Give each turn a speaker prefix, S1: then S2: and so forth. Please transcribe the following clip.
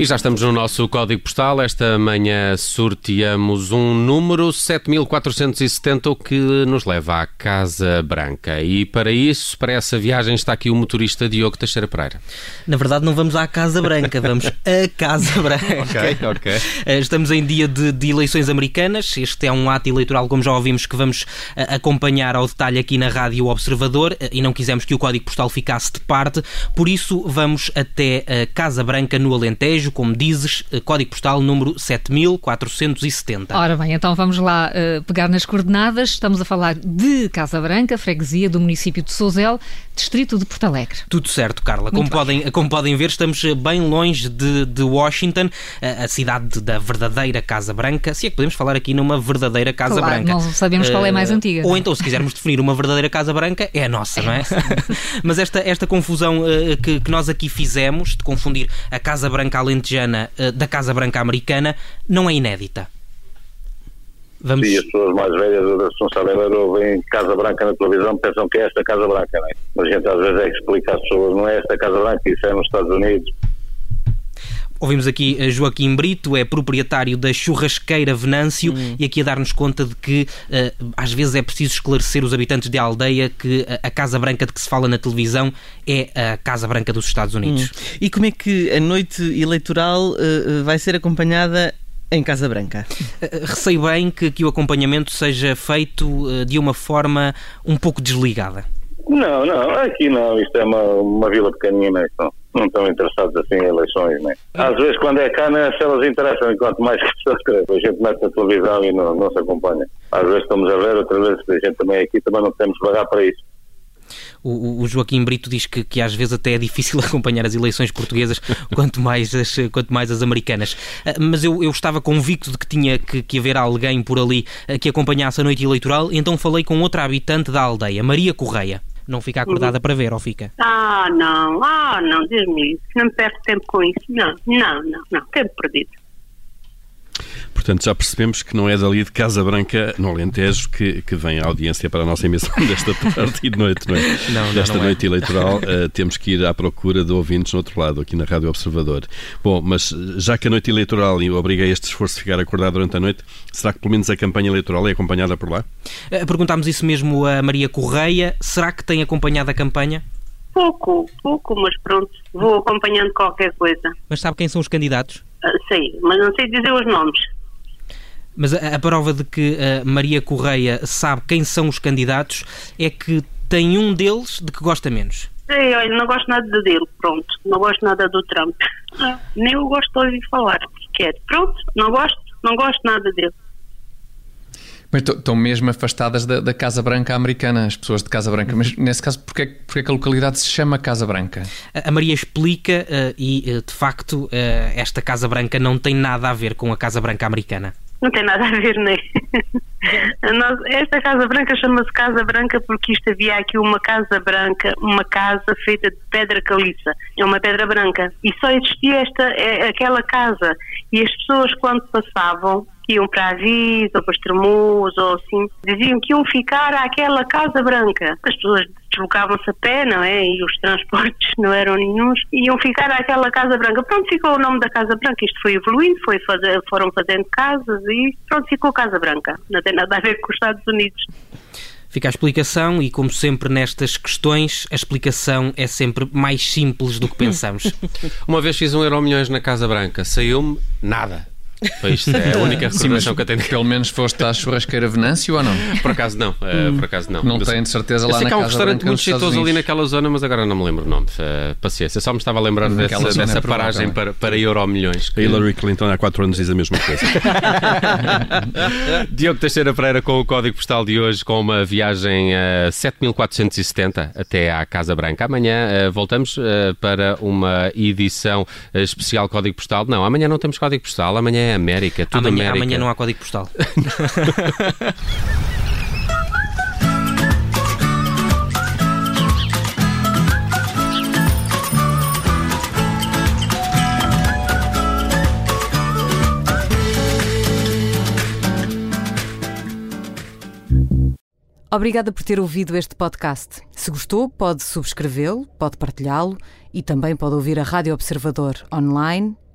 S1: E já estamos no nosso código postal. Esta manhã sorteamos um número 7470, o que nos leva à Casa Branca. E para isso, para essa viagem, está aqui o motorista Diogo Teixeira Pereira.
S2: Na verdade, não vamos à Casa Branca, vamos à Casa Branca.
S1: ok, ok.
S2: Eh, estamos em dia de, de, eleições americanas. Este é um ato eleitoral, como já ouvimos, que vamos eh, acompanhar ao detalhe aqui na Rádio Observador eh, e não quisemos que o código postal ficasse de parte. Por isso, vamos até a Casa Branca, no Alentejo como dizes, eh, código postal número 7470.
S3: Ora bem, então vamos lá uh, pegar nas coordenadas. Estamos a falar de Casa Branca, freguesia do município de Souzel, distrito de Porto Alegre.
S2: Tudo certo, Carla. Como podem, como podem ver, estamos eh, bem longe de, de Washington, a, a, cidade da verdadeira Casa Branca. Se é que podemos falar aqui numa verdadeira Casa
S3: claro,
S2: Branca.
S3: Não sabemos uh, qual é mais antiga.
S2: Ou então, se quisermos definir uma verdadeira Casa Branca, é a nossa, é não é? Mas esta, esta confusão uh, que, que nós aqui fizemos, de confundir a Casa Branca além uh, da Casa Branca americana não é inédita.
S4: Vamos... Sim, as pessoas mais velhas da responsabilidade ouvem Casa Branca na televisão pensam que é esta Casa Branca, é? Mas a gente às vezes é que explica às pessoas, não é esta Casa Branca, isso é nos Estados Unidos.
S2: Ouvimos aqui eh, Joaquim Brito, é proprietário da churrasqueira Venâncio hum. e aqui a dar-nos conta de que uh, às vezes é preciso esclarecer os habitantes de aldeia que a Casa Branca de que se fala na televisão é a Casa Branca dos Estados Unidos. Hum.
S5: E como é que a noite eleitoral uh, vai ser acompanhada em Casa Branca.
S2: Receio bem que, que o acompanhamento seja feito de uma forma um pouco desligada.
S4: Não, não, aqui não, isto é uma, uma vila pequenina, isto não estão interessados assim em eleições, né? Às vezes quando é cá, né, se elas interessam, enquanto mais pessoas a gente mete na televisão e não, não se acompanha. Às vezes estamos a ver, outras vezes a gente também aqui também não temos pagar para isso.
S2: O, o, Joaquim Brito diz que, que às vezes até é difícil acompanhar as eleições portuguesas, quanto mais as, quanto mais as americanas. Ah, mas eu, eu estava convicto de que tinha que, que haver alguém por ali ah, que acompanhasse a noite eleitoral, então falei com outra habitante da aldeia, Maria Correia não fica acordada uhum. para ver, ou fica?
S6: Ah, não, ah, não, Deus-me não me perco tempo com isso. Não, não, não, não, tempo perdido.
S1: Portanto, já percebemos que não é dali de Casa Branca, no Alentejo, que, que vem a audiência para a nossa emissão desta tarde e de noite, não é? Não, não, desta não é. noite é. eleitoral, uh, temos que ir à procura de ouvintes no outro lado, aqui na Rádio Observador. Bom, mas já que a noite eleitoral obriga este esforço de ficar acordado durante a noite, será que pelo menos a campanha eleitoral é acompanhada por lá?
S2: Uh, perguntámos isso mesmo a Maria Correia. Será que tem acompanhado a campanha?
S6: Pouco, pouco, mas pronto, vou acompanhando qualquer coisa.
S2: Mas sabe quem são os candidatos?
S6: Uh, sei, mas não sei dizer os nomes.
S2: Mas a, a prova de que a Maria Correia sabe quem são os candidatos é que tem um deles de que gosta menos.
S6: Ei, olha, não gosto nada dele, pronto. Não gosto nada do Trump. nem eu gosto de ouvir falar sequer. Pronto, não gosto, não gosto nada dele.
S7: Mas estão mesmo afastadas da, da, Casa Branca americana, as pessoas de Casa Branca. Mas nesse caso, porquê, porquê que a localidade se chama Casa Branca?
S2: A Maria explica uh, e, uh, de facto, uh, esta Casa Branca não tem nada a ver com a Casa Branca americana.
S6: Não tem nada a ver, nem. esta Casa Branca chama-se Casa Branca porque isto havia aqui uma Casa Branca, uma casa feita de pedra caliça. É uma pedra branca. E só existia esta, é, aquela casa. E as pessoas, quando passavam, iam para Avis ou para Estremoz ou assim, diziam que iam ficar àquela Casa Branca. As pessoas deslocavam-se a pé, não é? E os transportes não eram nenhums, iam ficar àquela Casa Branca. Pronto, ficou o nome da Casa Branca. Isto foi evoluindo, foi fazer, foram fazendo casas e pronto, ficou Casa Branca. Não tem nada a ver com os Estados Unidos.
S2: Fica a explicação, e como sempre nestas questões, a explicação é sempre mais simples do que pensamos.
S1: Uma vez fiz um euro milhões na Casa Branca, saiu-me nada. Pois é a única recordação que eu tenho.
S7: Pelo menos foste à churrasqueira Venâncio ou não?
S1: Por acaso não, uh, por acaso não.
S7: Não tenho de certeza lá
S1: eu sei
S7: na
S1: que há
S7: um
S1: restaurante muito jeitoso ali naquela zona, mas agora não me lembro o nome. Uh, paciência, só me estava a lembrar dessa, dessa é paragem para, para Euro Milhões.
S7: Que... A Hillary Clinton há 4 anos diz a mesma coisa.
S1: Diogo Teixeira Pereira com o código postal de hoje, com uma viagem a uh, 7470 até à Casa Branca. Amanhã uh, voltamos uh, para uma edição especial código postal. Não, amanhã não temos código postal, amanhã é América. Tudo
S2: amanhã, amanhã não há código postal.
S3: Obrigada por ter ouvido este podcast. Se gostou, pode subscrevê-lo, pode partilhá-lo e também pode ouvir a Rádio Observador online